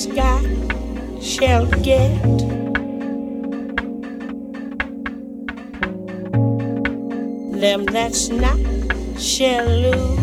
sky shall get. Them that's not shall lose.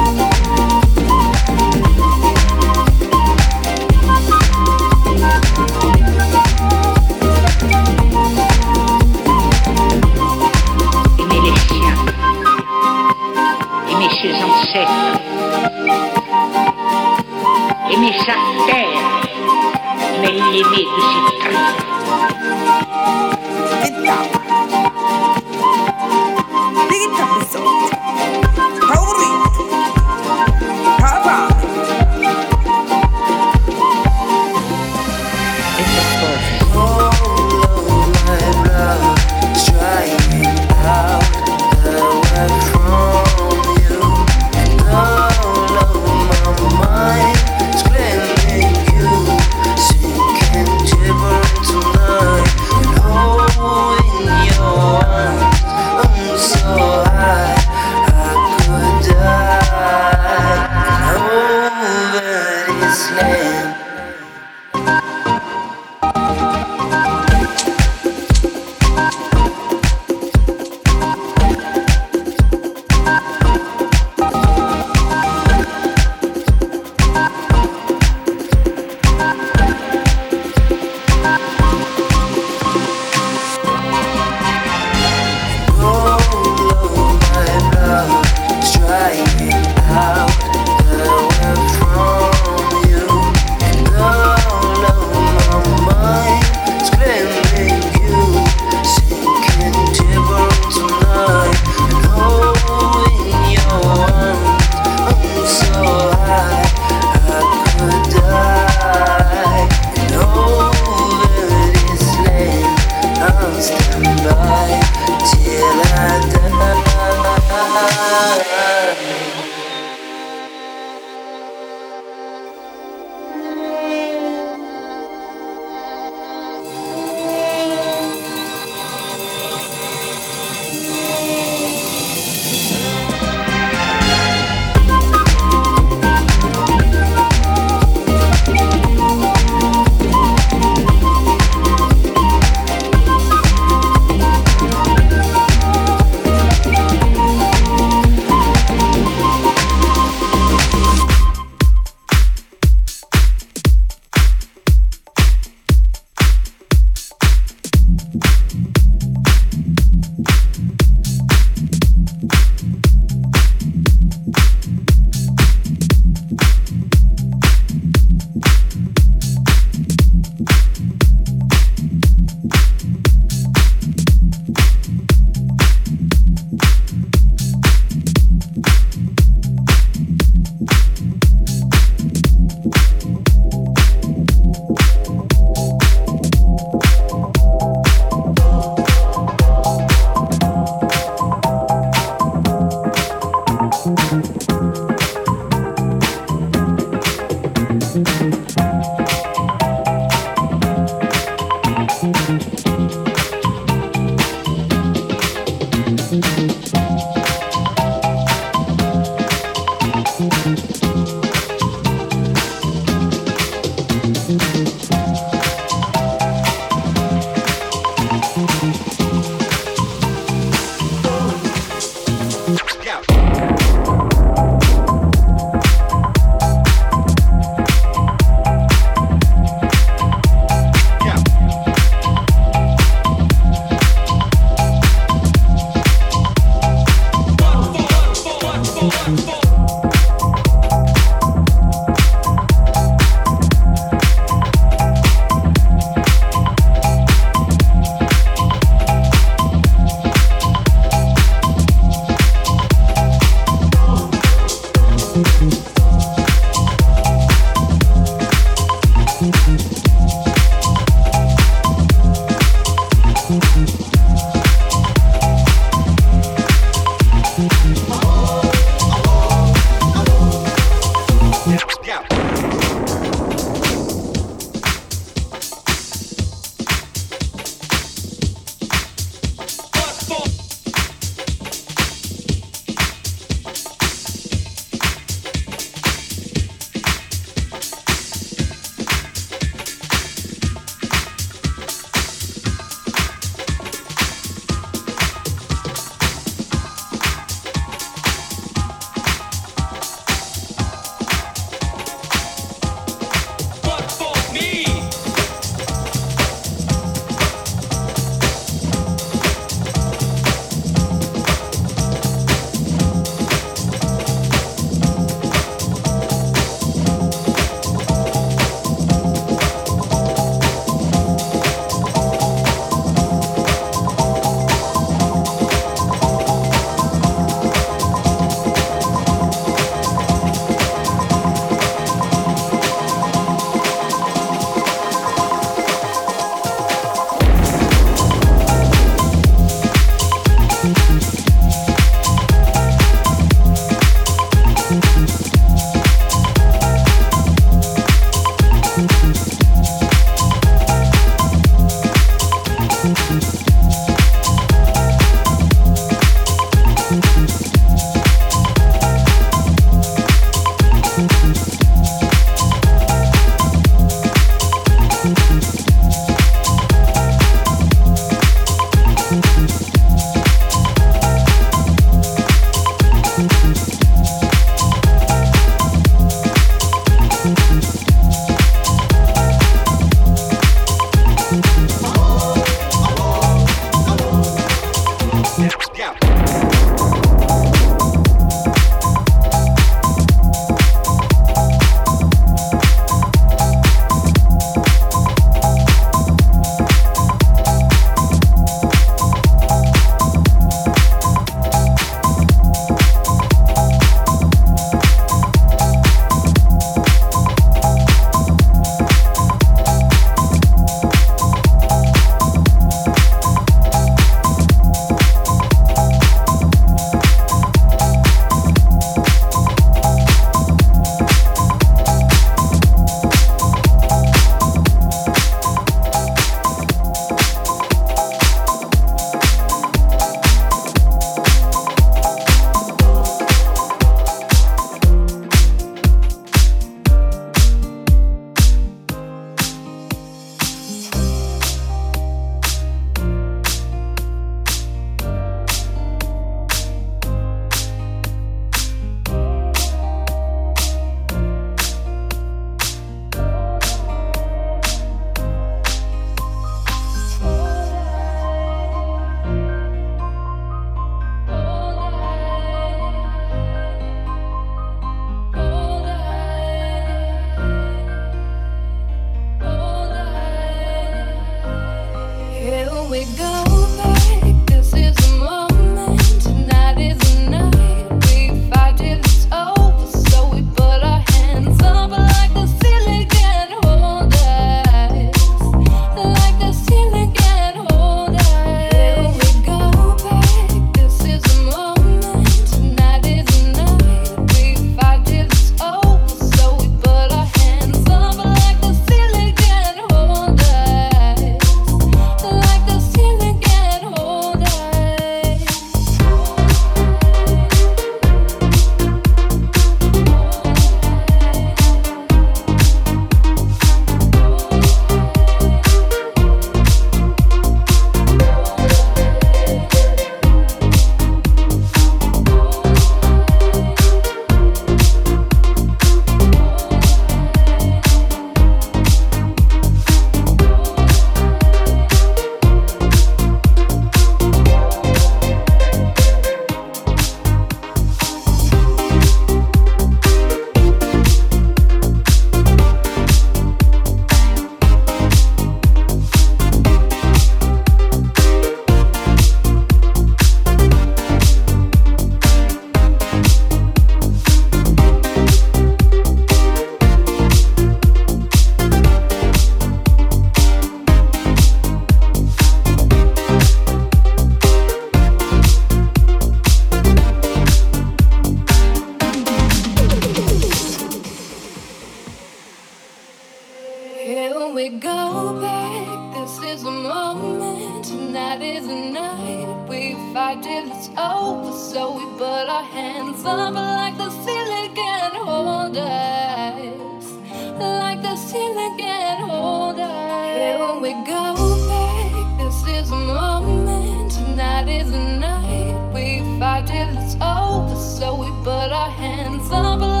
we go back. This is a moment. Tonight is the night. We fight till it's over. So we put our hands up.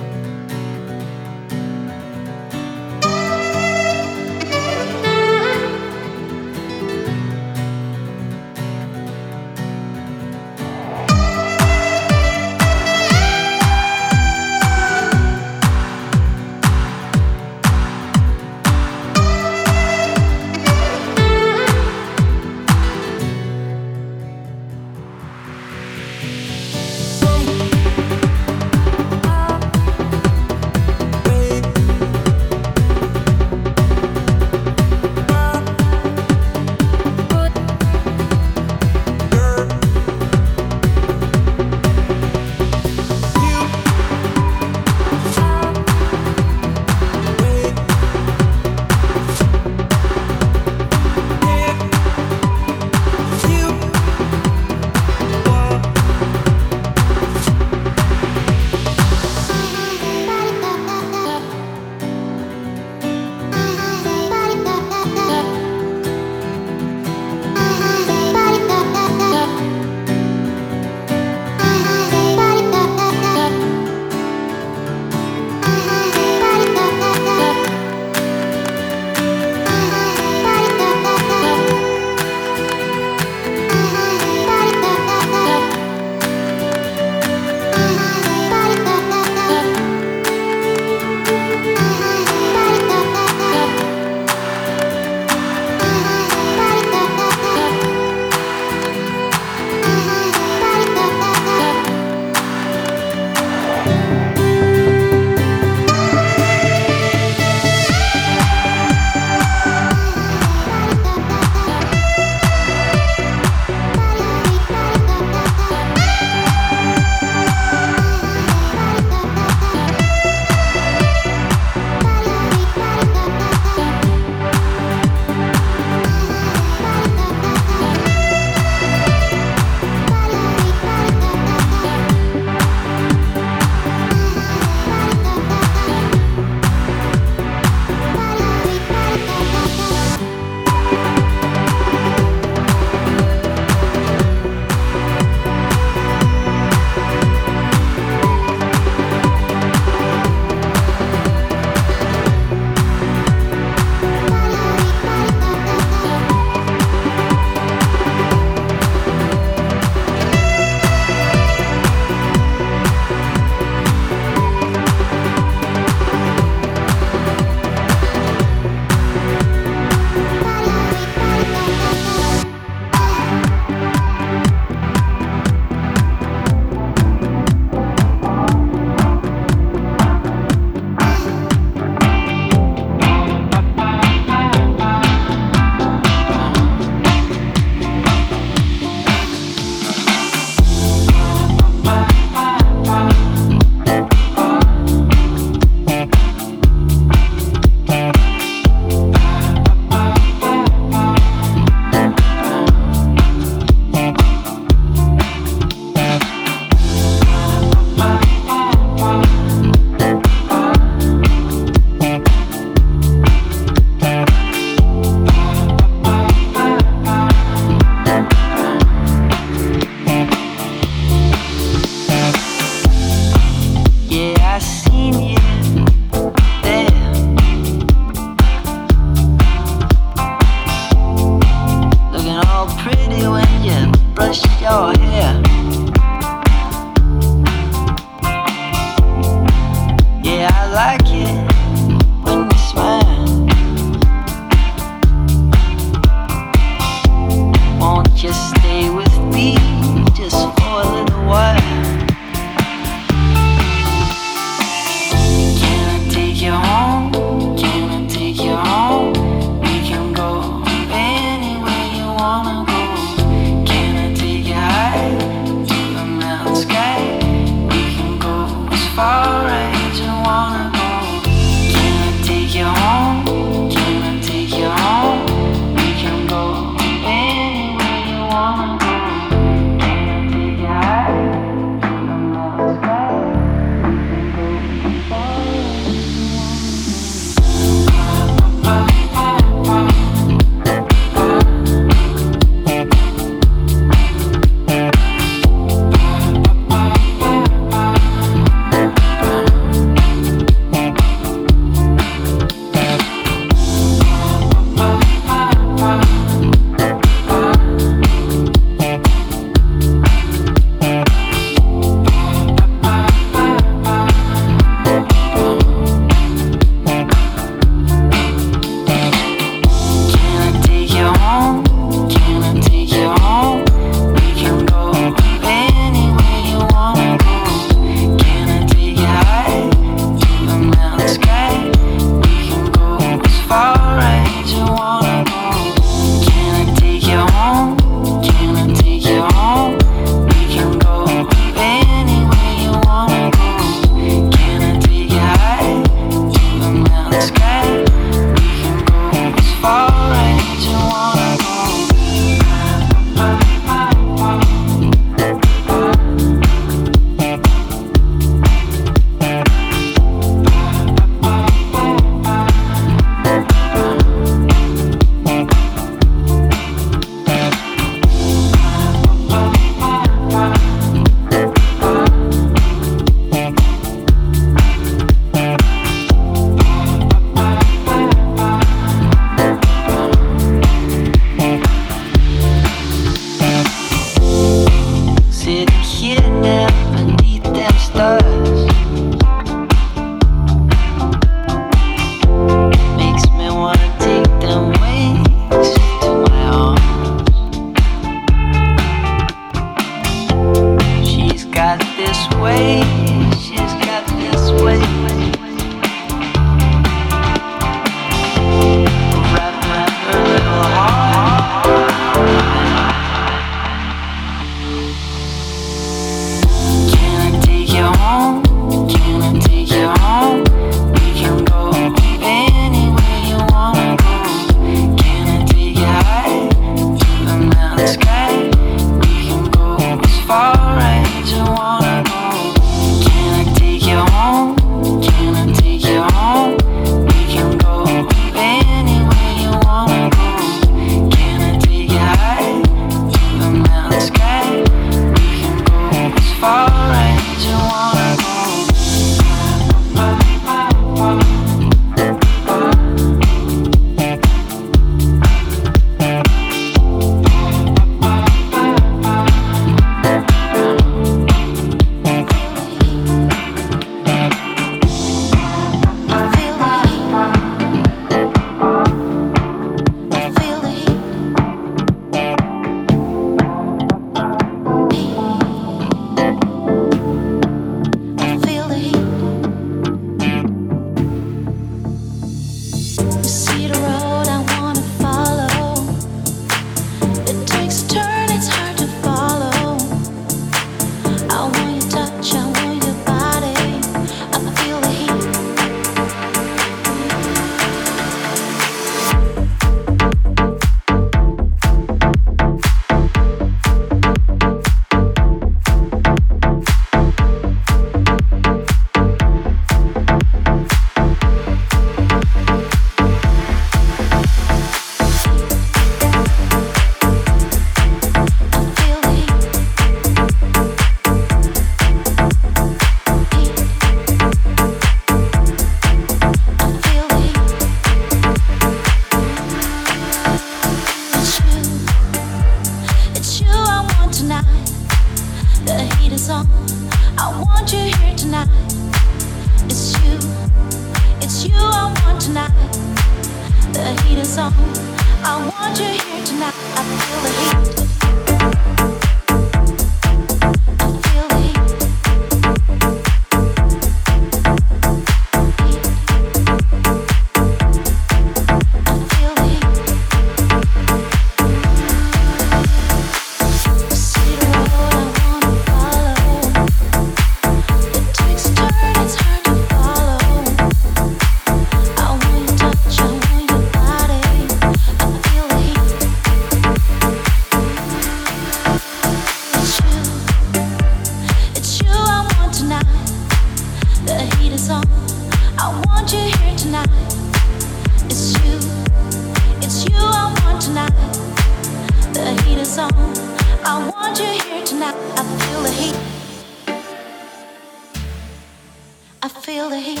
I feel the heat.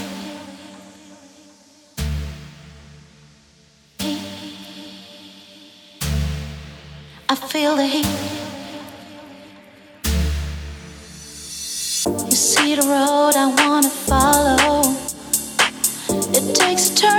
heat. I feel the heat. You see the road I wanna follow. It takes a.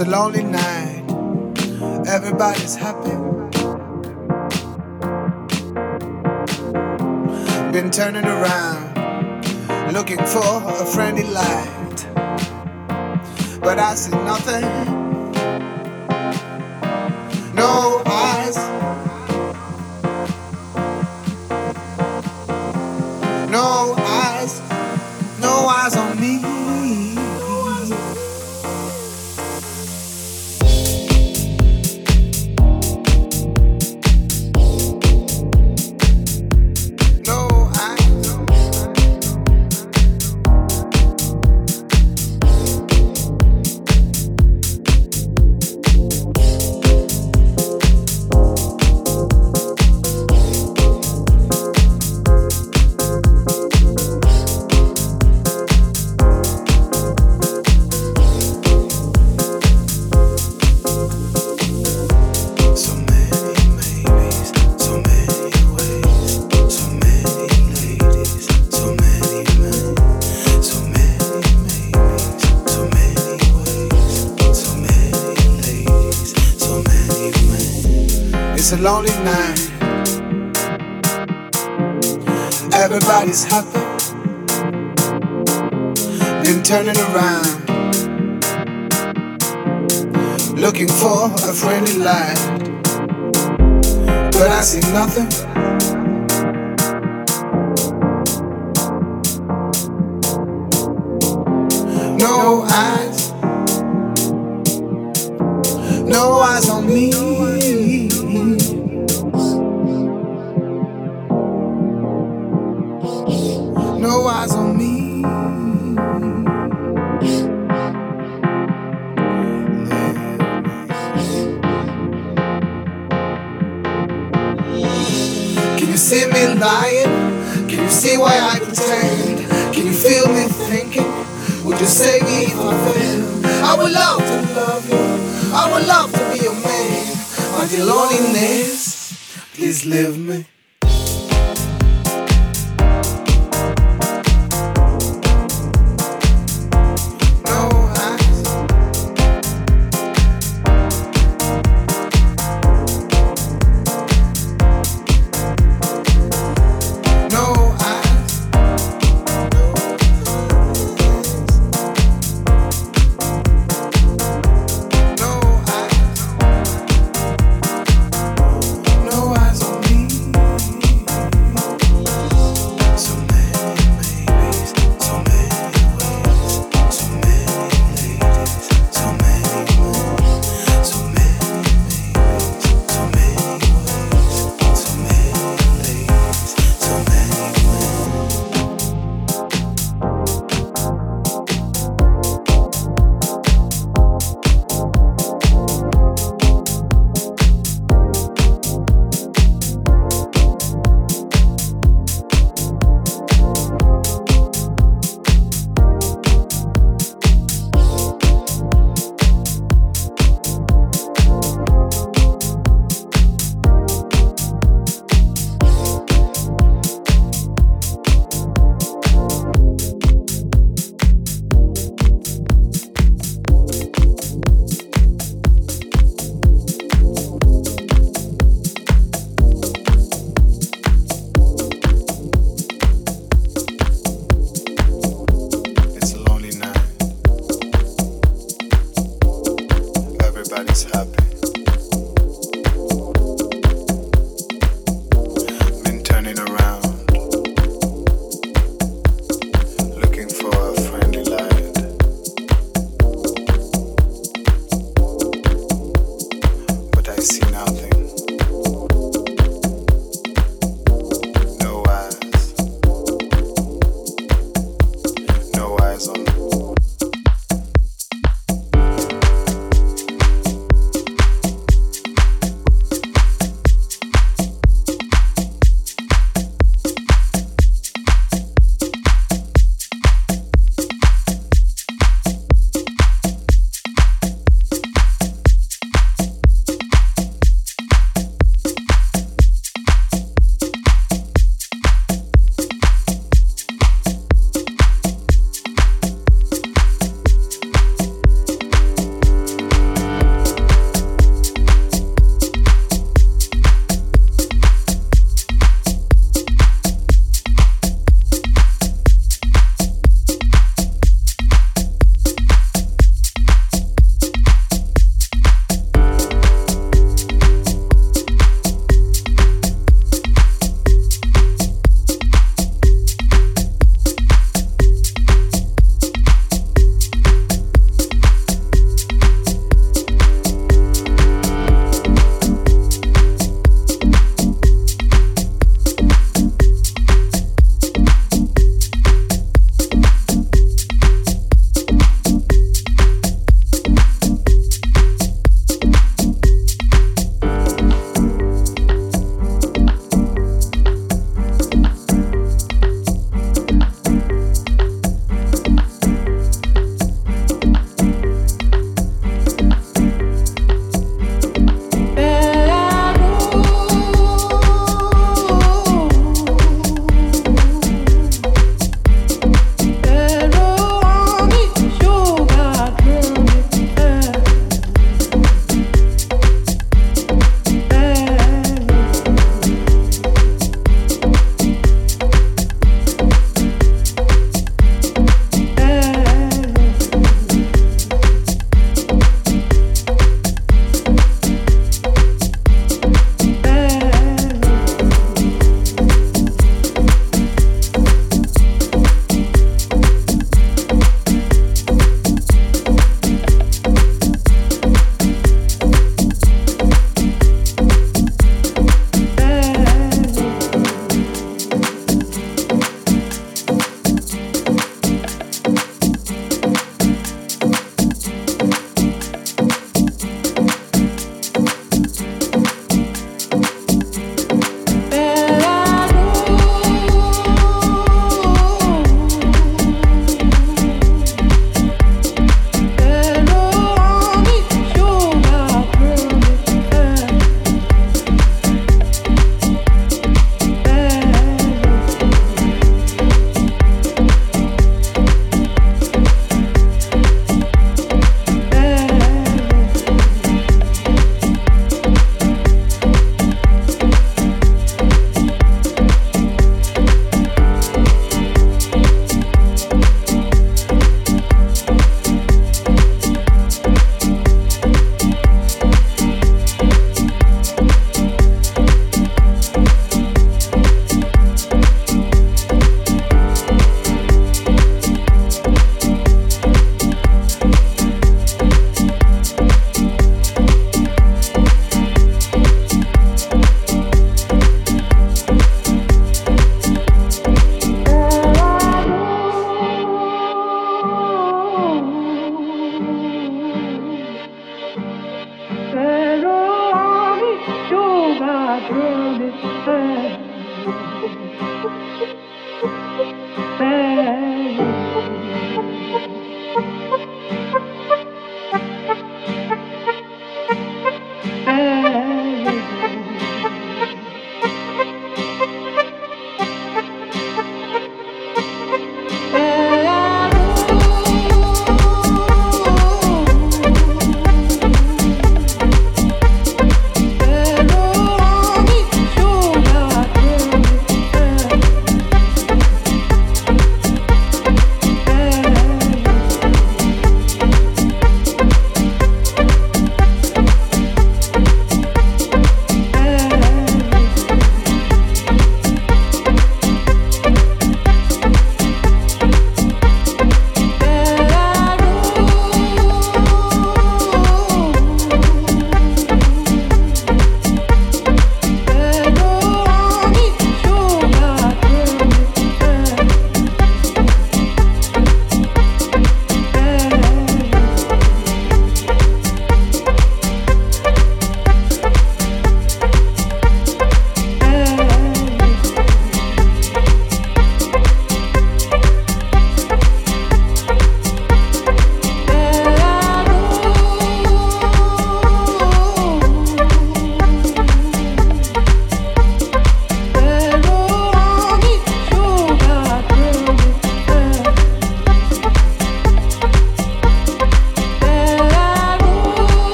a lonely